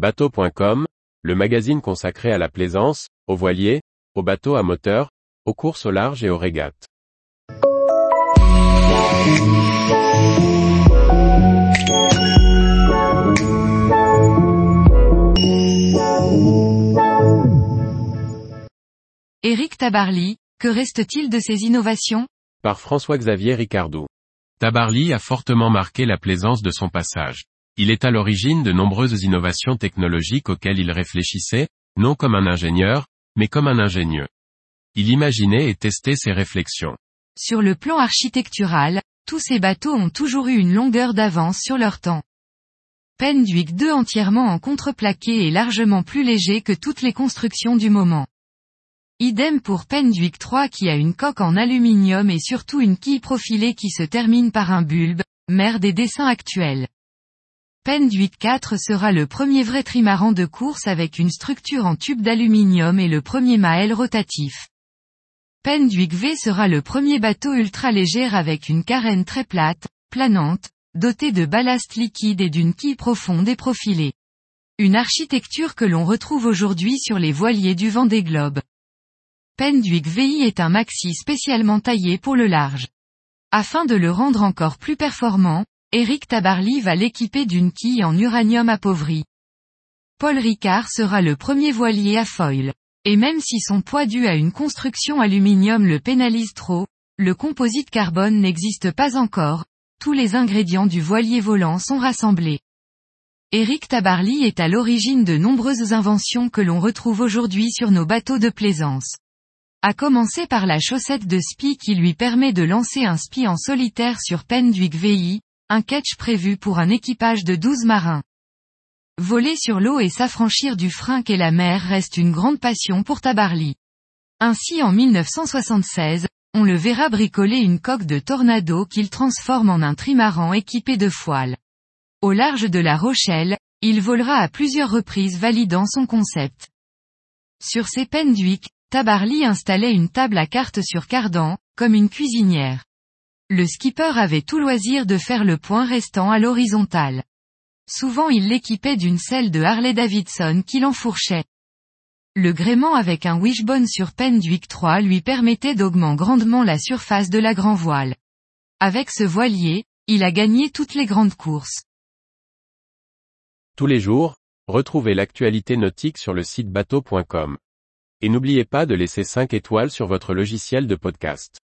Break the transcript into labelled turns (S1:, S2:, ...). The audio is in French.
S1: Bateau.com, le magazine consacré à la plaisance, aux voiliers, aux bateaux à moteur, aux courses au large et aux régates.
S2: Éric Tabarly, que reste-t-il de ces innovations?
S1: Par François-Xavier Ricardou. Tabarly a fortement marqué la plaisance de son passage. Il est à l'origine de nombreuses innovations technologiques auxquelles il réfléchissait, non comme un ingénieur, mais comme un ingénieux. Il imaginait et testait ses réflexions.
S2: Sur le plan architectural, tous ces bateaux ont toujours eu une longueur d'avance sur leur temps. Penduic 2 entièrement en contreplaqué est largement plus léger que toutes les constructions du moment. Idem pour Penduic 3 qui a une coque en aluminium et surtout une quille profilée qui se termine par un bulbe, mère des dessins actuels. Penduic 4 sera le premier vrai trimaran de course avec une structure en tube d'aluminium et le premier maël rotatif. Penduic V sera le premier bateau ultra léger avec une carène très plate, planante, dotée de ballast liquide et d'une quille profonde et profilée. Une architecture que l'on retrouve aujourd'hui sur les voiliers du vent des globes. Penduic VI est un maxi spécialement taillé pour le large. Afin de le rendre encore plus performant, Eric Tabarly va l'équiper d'une quille en uranium appauvri. Paul Ricard sera le premier voilier à foil. Et même si son poids dû à une construction aluminium le pénalise trop, le composite carbone n'existe pas encore, tous les ingrédients du voilier volant sont rassemblés. Eric Tabarly est à l'origine de nombreuses inventions que l'on retrouve aujourd'hui sur nos bateaux de plaisance. A commencer par la chaussette de spi qui lui permet de lancer un spi en solitaire sur Penduic VI, un catch prévu pour un équipage de 12 marins. Voler sur l'eau et s'affranchir du frein qu'est la mer reste une grande passion pour Tabarly. Ainsi en 1976, on le verra bricoler une coque de tornado qu'il transforme en un trimaran équipé de foiles. Au large de la Rochelle, il volera à plusieurs reprises validant son concept. Sur ses Penduic, Tabarly installait une table à cartes sur cardan, comme une cuisinière. Le skipper avait tout loisir de faire le point restant à l'horizontale. Souvent il l'équipait d'une selle de Harley Davidson qui l'enfourchait. Le gréement avec un wishbone sur Penduic 3 lui permettait d'augmenter grandement la surface de la grand voile. Avec ce voilier, il a gagné toutes les grandes courses.
S1: Tous les jours, retrouvez l'actualité nautique sur le site bateau.com. Et n'oubliez pas de laisser 5 étoiles sur votre logiciel de podcast.